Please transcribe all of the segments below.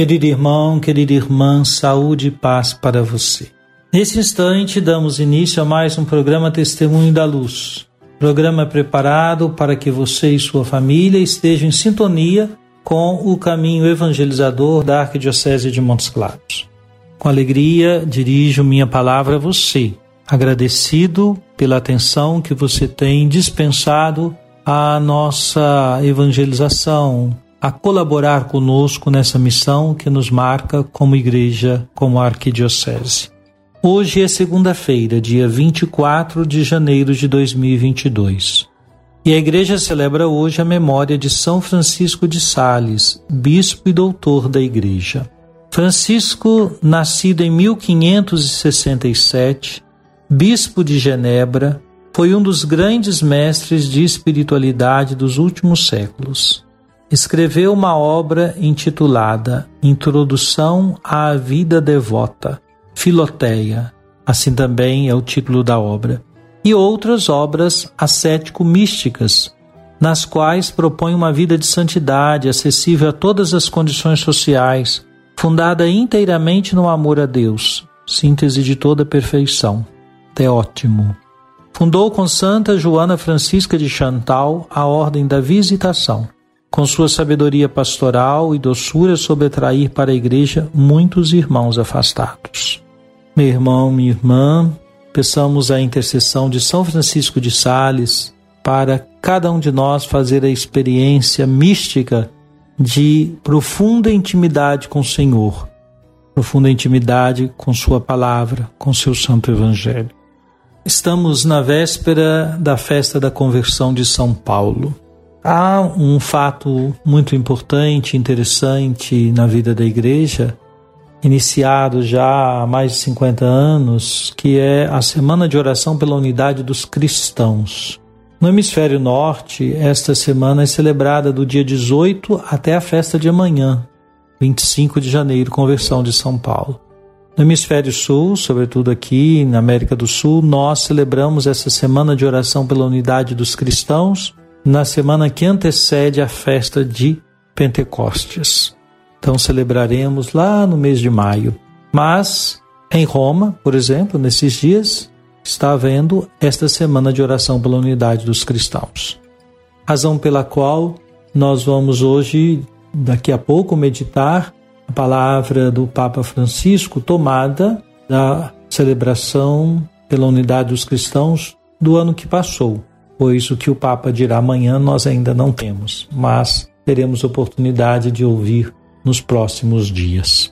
Querido irmão, querida irmã, saúde e paz para você. Nesse instante, damos início a mais um programa Testemunho da Luz. Programa preparado para que você e sua família estejam em sintonia com o caminho evangelizador da Arquidiocese de Montes Claros. Com alegria, dirijo minha palavra a você, agradecido pela atenção que você tem dispensado à nossa evangelização, a colaborar conosco nessa missão que nos marca como igreja, como arquidiocese. Hoje é segunda-feira, dia 24 de janeiro de 2022. E a igreja celebra hoje a memória de São Francisco de Sales, bispo e doutor da igreja. Francisco, nascido em 1567, bispo de Genebra, foi um dos grandes mestres de espiritualidade dos últimos séculos escreveu uma obra intitulada Introdução à Vida Devota, Filoteia, assim também é o título da obra, e outras obras ascético-místicas, nas quais propõe uma vida de santidade acessível a todas as condições sociais, fundada inteiramente no amor a Deus, síntese de toda perfeição. Teótimo. Fundou com Santa Joana Francisca de Chantal a Ordem da Visitação com sua sabedoria pastoral e doçura soube atrair para a igreja muitos irmãos afastados. Meu irmão, minha irmã, peçamos a intercessão de São Francisco de Sales para cada um de nós fazer a experiência mística de profunda intimidade com o Senhor, profunda intimidade com Sua palavra, com seu Santo Evangelho. Estamos na véspera da festa da conversão de São Paulo. Há um fato muito importante, interessante na vida da igreja, iniciado já há mais de 50 anos, que é a Semana de Oração pela Unidade dos Cristãos. No hemisfério norte, esta semana é celebrada do dia 18 até a festa de amanhã, 25 de janeiro, conversão de São Paulo. No hemisfério sul, sobretudo aqui na América do Sul, nós celebramos essa semana de oração pela unidade dos cristãos na semana que antecede a festa de Pentecostes. Então celebraremos lá no mês de maio. Mas em Roma, por exemplo, nesses dias, está havendo esta semana de oração pela unidade dos cristãos. Razão pela qual nós vamos hoje, daqui a pouco, meditar a palavra do Papa Francisco tomada da celebração pela unidade dos cristãos do ano que passou pois o que o Papa dirá amanhã nós ainda não temos, mas teremos oportunidade de ouvir nos próximos dias.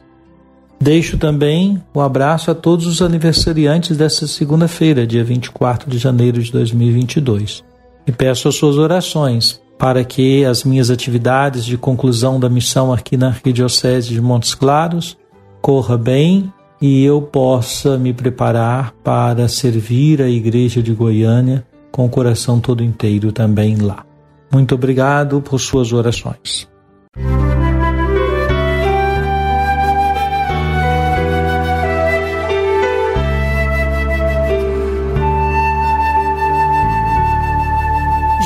Deixo também o um abraço a todos os aniversariantes desta segunda-feira, dia 24 de janeiro de 2022, e peço as suas orações para que as minhas atividades de conclusão da missão aqui na Arquidiocese de Montes Claros corra bem e eu possa me preparar para servir a Igreja de Goiânia com o coração todo inteiro também lá. Muito obrigado por suas orações.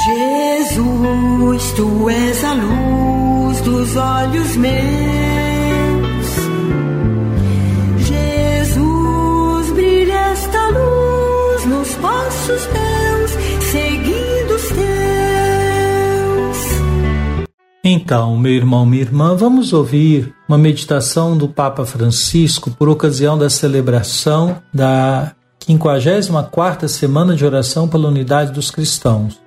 Jesus, tu és a luz dos olhos meus. Então, meu irmão, minha irmã, vamos ouvir uma meditação do Papa Francisco por ocasião da celebração da 54ª Semana de Oração pela Unidade dos Cristãos.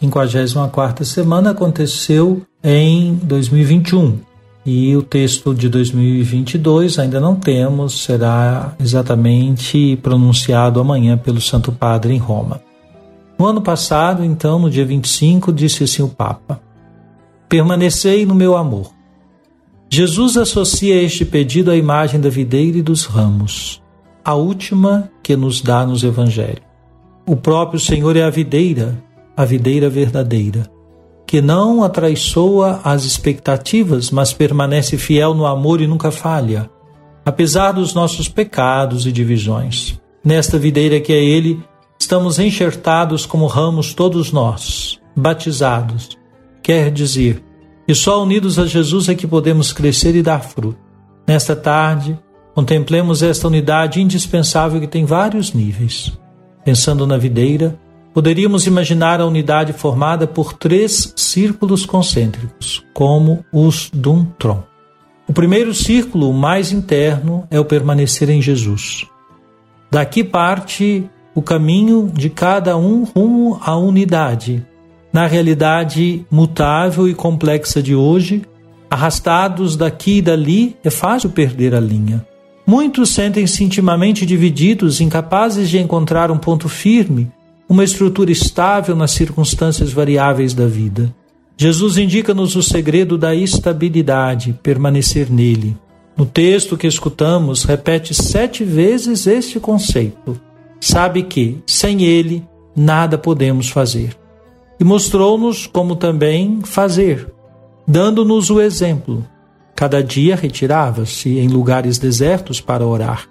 54ª Semana aconteceu em 2021 e o texto de 2022 ainda não temos, será exatamente pronunciado amanhã pelo Santo Padre em Roma. No ano passado, então, no dia 25, disse assim o Papa: Permanecei no meu amor. Jesus associa este pedido à imagem da videira e dos ramos, a última que nos dá nos evangelhos. O próprio Senhor é a videira, a videira verdadeira, que não atraiçoa as expectativas, mas permanece fiel no amor e nunca falha, apesar dos nossos pecados e divisões. Nesta videira que é Ele, estamos enxertados como ramos todos nós, batizados, quer dizer, e só unidos a Jesus é que podemos crescer e dar fruto. Nesta tarde, contemplemos esta unidade indispensável que tem vários níveis. Pensando na videira, poderíamos imaginar a unidade formada por três círculos concêntricos, como os de um tronco. O primeiro círculo, mais interno, é o permanecer em Jesus. Daqui parte o caminho de cada um rumo à unidade, na realidade mutável e complexa de hoje, arrastados daqui e dali, é fácil perder a linha. Muitos sentem-se intimamente divididos, incapazes de encontrar um ponto firme, uma estrutura estável nas circunstâncias variáveis da vida. Jesus indica-nos o segredo da estabilidade, permanecer nele. No texto que escutamos, repete sete vezes este conceito. Sabe que, sem ele, nada podemos fazer e mostrou-nos como também fazer, dando-nos o exemplo. Cada dia retirava-se em lugares desertos para orar.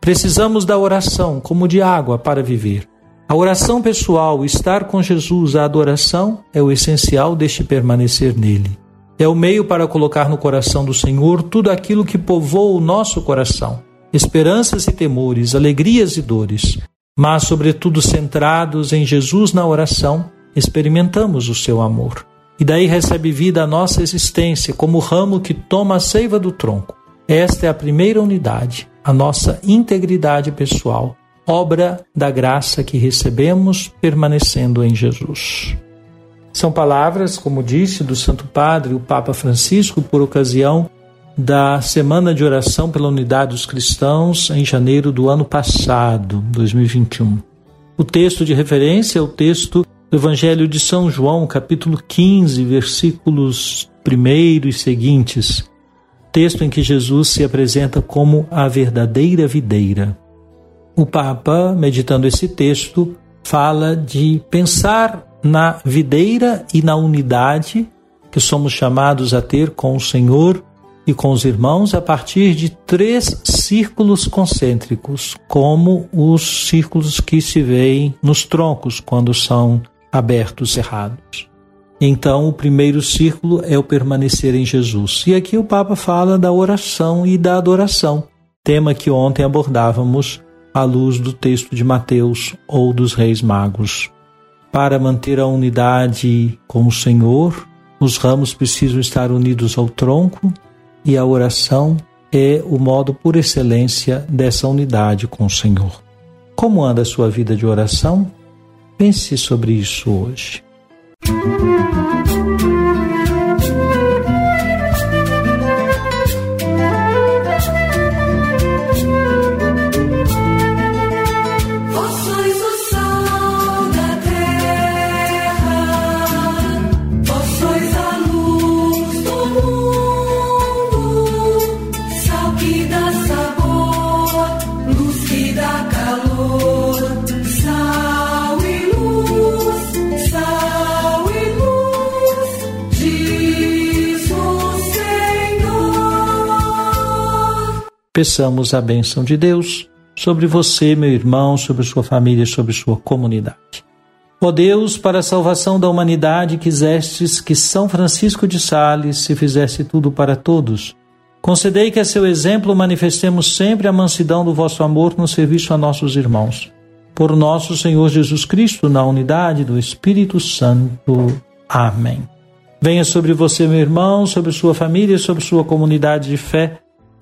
Precisamos da oração como de água para viver. A oração pessoal, estar com Jesus, a adoração, é o essencial deste permanecer nele. É o meio para colocar no coração do Senhor tudo aquilo que povoa o nosso coração: esperanças e temores, alegrias e dores, mas, sobretudo, centrados em Jesus na oração, experimentamos o seu amor. E daí recebe vida a nossa existência, como o ramo que toma a seiva do tronco. Esta é a primeira unidade, a nossa integridade pessoal, obra da graça que recebemos permanecendo em Jesus. São palavras, como disse, do Santo Padre, o Papa Francisco, por ocasião da Semana de Oração pela Unidade dos Cristãos em janeiro do ano passado, 2021. O texto de referência é o texto Evangelho de São João, capítulo 15, versículos 1 e seguintes, texto em que Jesus se apresenta como a verdadeira videira. O Papa, meditando esse texto, fala de pensar na videira e na unidade que somos chamados a ter com o Senhor e com os irmãos a partir de três círculos concêntricos, como os círculos que se veem nos troncos quando são abertos errados. Então, o primeiro círculo é o permanecer em Jesus. E aqui o Papa fala da oração e da adoração, tema que ontem abordávamos à luz do texto de Mateus ou dos Reis Magos. Para manter a unidade com o Senhor, os ramos precisam estar unidos ao tronco e a oração é o modo por excelência dessa unidade com o Senhor. Como anda a sua vida de oração? Pense sobre isso hoje. Peçamos a bênção de Deus sobre você, meu irmão, sobre sua família, sobre sua comunidade. Ó Deus, para a salvação da humanidade, quisestes que São Francisco de Sales se fizesse tudo para todos. Concedei que a seu exemplo manifestemos sempre a mansidão do vosso amor no serviço a nossos irmãos. Por nosso Senhor Jesus Cristo, na unidade do Espírito Santo. Amém. Venha sobre você, meu irmão, sobre sua família, sobre sua comunidade de fé,